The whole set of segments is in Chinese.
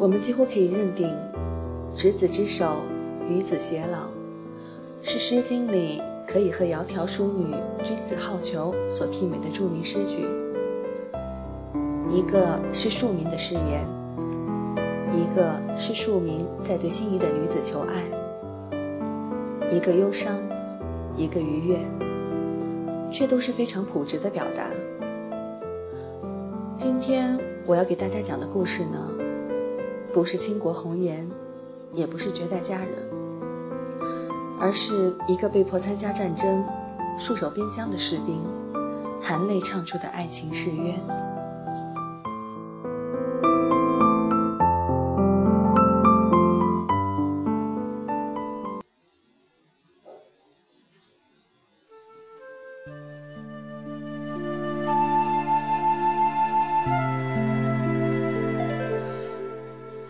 我们几乎可以认定“执子之手，与子偕老”是《诗经》里可以和“窈窕淑女，君子好逑”所媲美的著名诗句。一个是庶民的誓言，一个是庶民在对心仪的女子求爱，一个忧伤，一个愉悦，却都是非常朴质的表达。今天我要给大家讲的故事呢？不是倾国红颜，也不是绝代佳人，而是一个被迫参加战争、戍守边疆的士兵，含泪唱出的爱情誓约。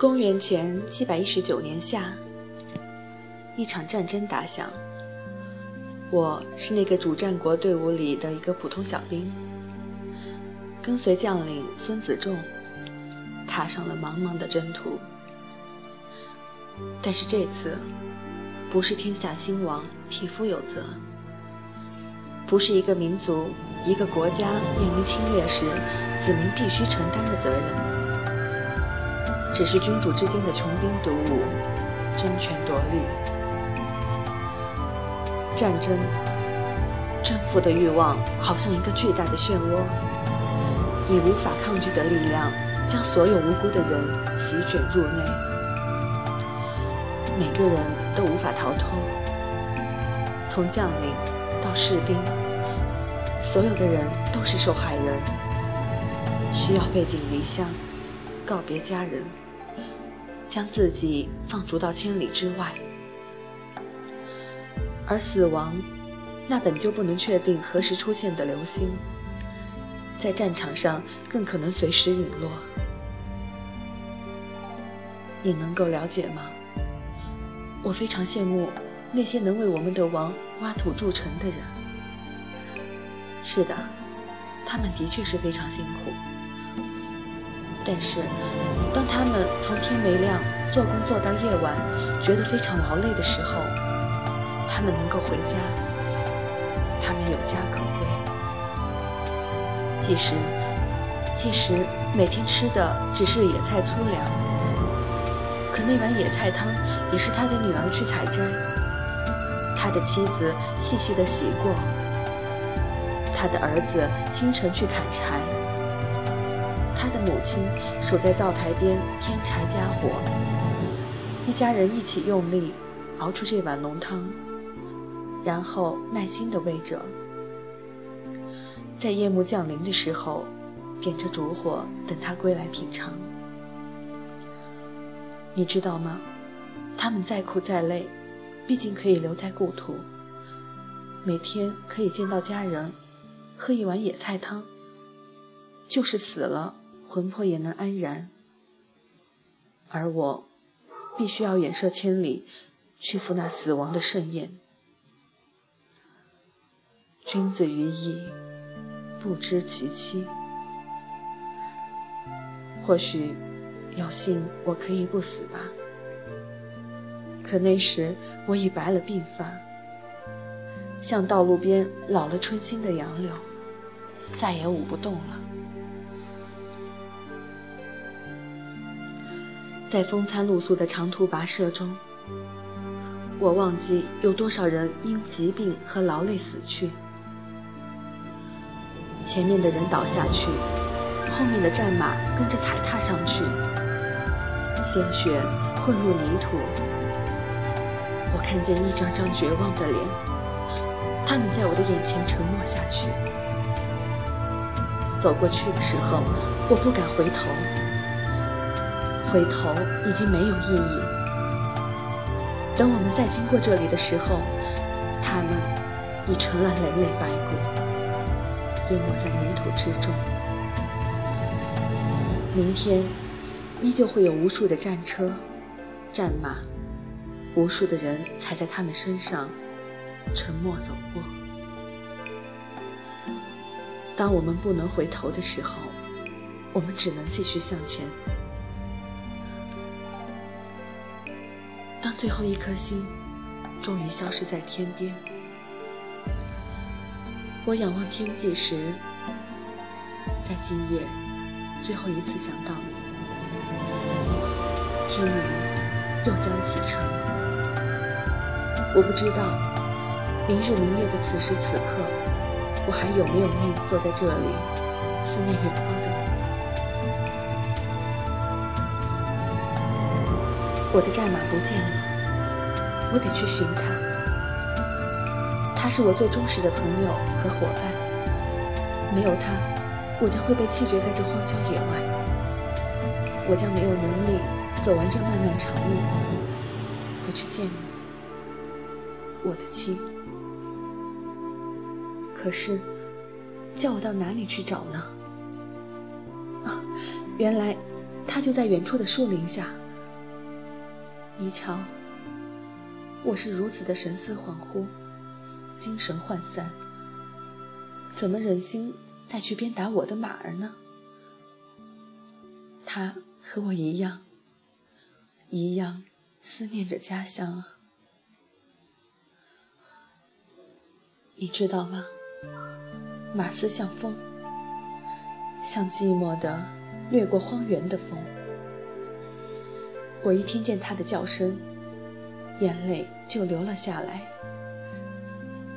公元前七百一十九年夏，一场战争打响。我是那个主战国队伍里的一个普通小兵，跟随将领孙子仲，踏上了茫茫的征途。但是这次，不是天下兴亡，匹夫有责；不是一个民族、一个国家面临侵略时，子民必须承担的责任。只是君主之间的穷兵黩武、争权夺利。战争，征服的欲望好像一个巨大的漩涡，以无法抗拒的力量将所有无辜的人席卷入内，每个人都无法逃脱。从将领到士兵，所有的人都是受害人，需要背井离乡，告别家人。将自己放逐到千里之外，而死亡，那本就不能确定何时出现的流星，在战场上更可能随时陨落。你能够了解吗？我非常羡慕那些能为我们的王挖土筑城的人。是的，他们的确是非常辛苦。但是，当他们从天没亮做工做到夜晚，觉得非常劳累的时候，他们能够回家，他们有家可归。即使即使每天吃的只是野菜粗粮，可那碗野菜汤也是他的女儿去采摘，他的妻子细细的洗过，他的儿子清晨去砍柴。母亲守在灶台边添柴加火，一家人一起用力熬出这碗浓汤，然后耐心地喂着，在夜幕降临的时候，点着烛火等他归来品尝。你知道吗？他们再苦再累，毕竟可以留在故土，每天可以见到家人，喝一碗野菜汤，就是死了。魂魄也能安然，而我必须要远涉千里去赴那死亡的盛宴。君子于义，不知其妻。或许有幸我可以不死吧，可那时我已白了鬓发，像道路边老了春心的杨柳，再也舞不动了。在风餐露宿的长途跋涉中，我忘记有多少人因疾病和劳累死去。前面的人倒下去，后面的战马跟着踩踏上去，鲜血混入泥土。我看见一张张绝望的脸，他们在我的眼前沉默下去。走过去的时候，我不敢回头。回头已经没有意义。等我们再经过这里的时候，他们已成了累累白骨，淹没在泥土之中。明天依旧会有无数的战车、战马，无数的人踩在他们身上，沉默走过。当我们不能回头的时候，我们只能继续向前。当最后一颗星终于消失在天边。我仰望天际时，在今夜最后一次想到你。天明又将启程，我不知道明日明夜的此时此刻，我还有没有命坐在这里思念远方的你。我的战马不见了，我得去寻他。他是我最忠实的朋友和伙伴，没有他，我将会被弃绝在这荒郊野外。我将没有能力走完这漫漫长路，回去见你，我的妻。可是，叫我到哪里去找呢？啊，原来他就在远处的树林下。你瞧，我是如此的神思恍惚，精神涣散，怎么忍心再去鞭打我的马儿呢？他和我一样，一样思念着家乡啊！你知道吗？马嘶像风，像寂寞的掠过荒原的风。我一听见它的叫声，眼泪就流了下来。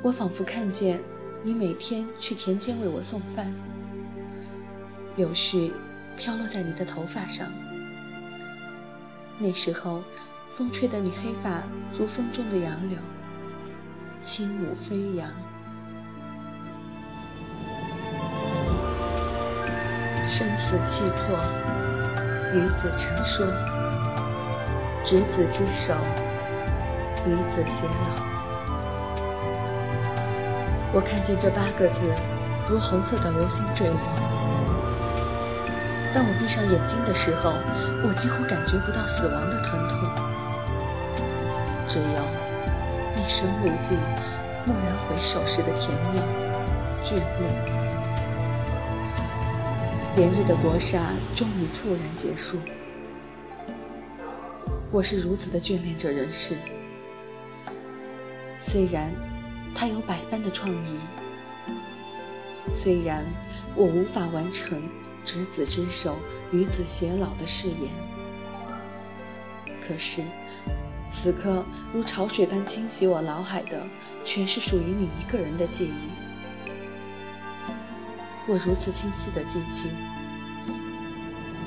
我仿佛看见你每天去田间为我送饭，柳絮飘落在你的头发上。那时候，风吹得你黑发如风中的杨柳，轻舞飞扬。生死契阔，与子成说。执子之手，与子偕老。我看见这八个字，如红色的。流星坠落。当我闭上眼睛的。时候，我几乎感觉不到死亡的。疼痛，只有一生无尽、蓦然回首时的。甜蜜、眷恋。连日的。搏杀终于猝然结束。我是如此的。眷恋着人世，虽然他有百般的创意，虽然我无法完成执子之手与子偕老的誓言，可是此刻如潮水般侵袭我脑海的，全是属于你一个人的记忆。我如此清晰的记起，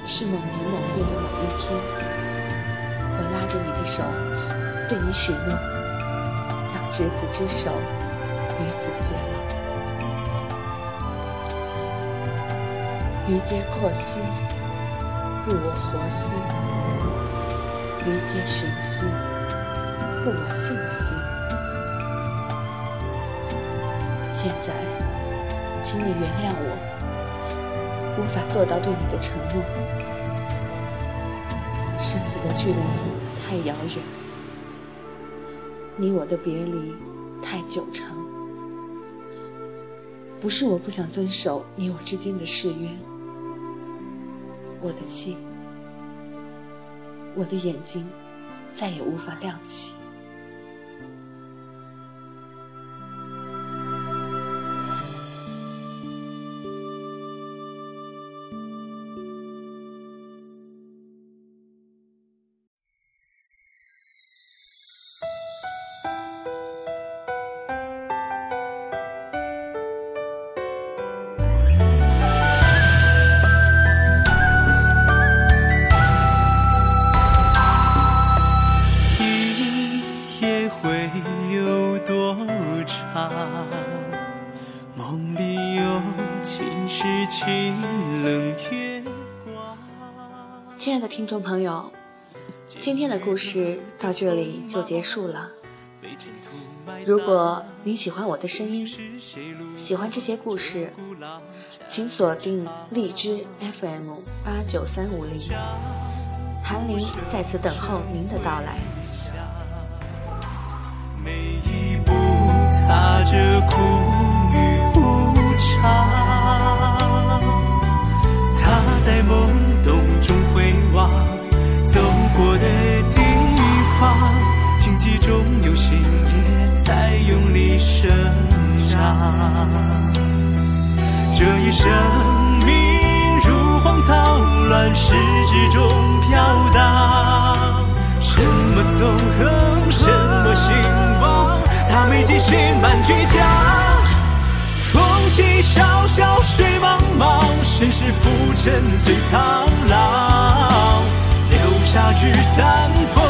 是某年某月的某一天。我拉着你的手，对你许诺，执子之手，与子偕老。鱼皆破兮，不我活兮；鱼皆寻兮，不我信兮。现在，请你原谅我，无法做到对你的承诺。生死的距离太遥远，你我的别离太久长。不是我不想遵守你我之间的誓约，我的气，我的眼睛再也无法亮起。听众朋友，今天的故事到这里就结束了。如果您喜欢我的声音，喜欢这些故事，请锁定荔枝 FM 八九三五零，韩林在此等候您的到来。每一步踏着苦这一生命如荒草，乱世之中飘荡。什么纵横，什么兴亡，他没极限，满倔强。风起萧萧，水茫茫，身世浮沉最苍老。留下聚散，风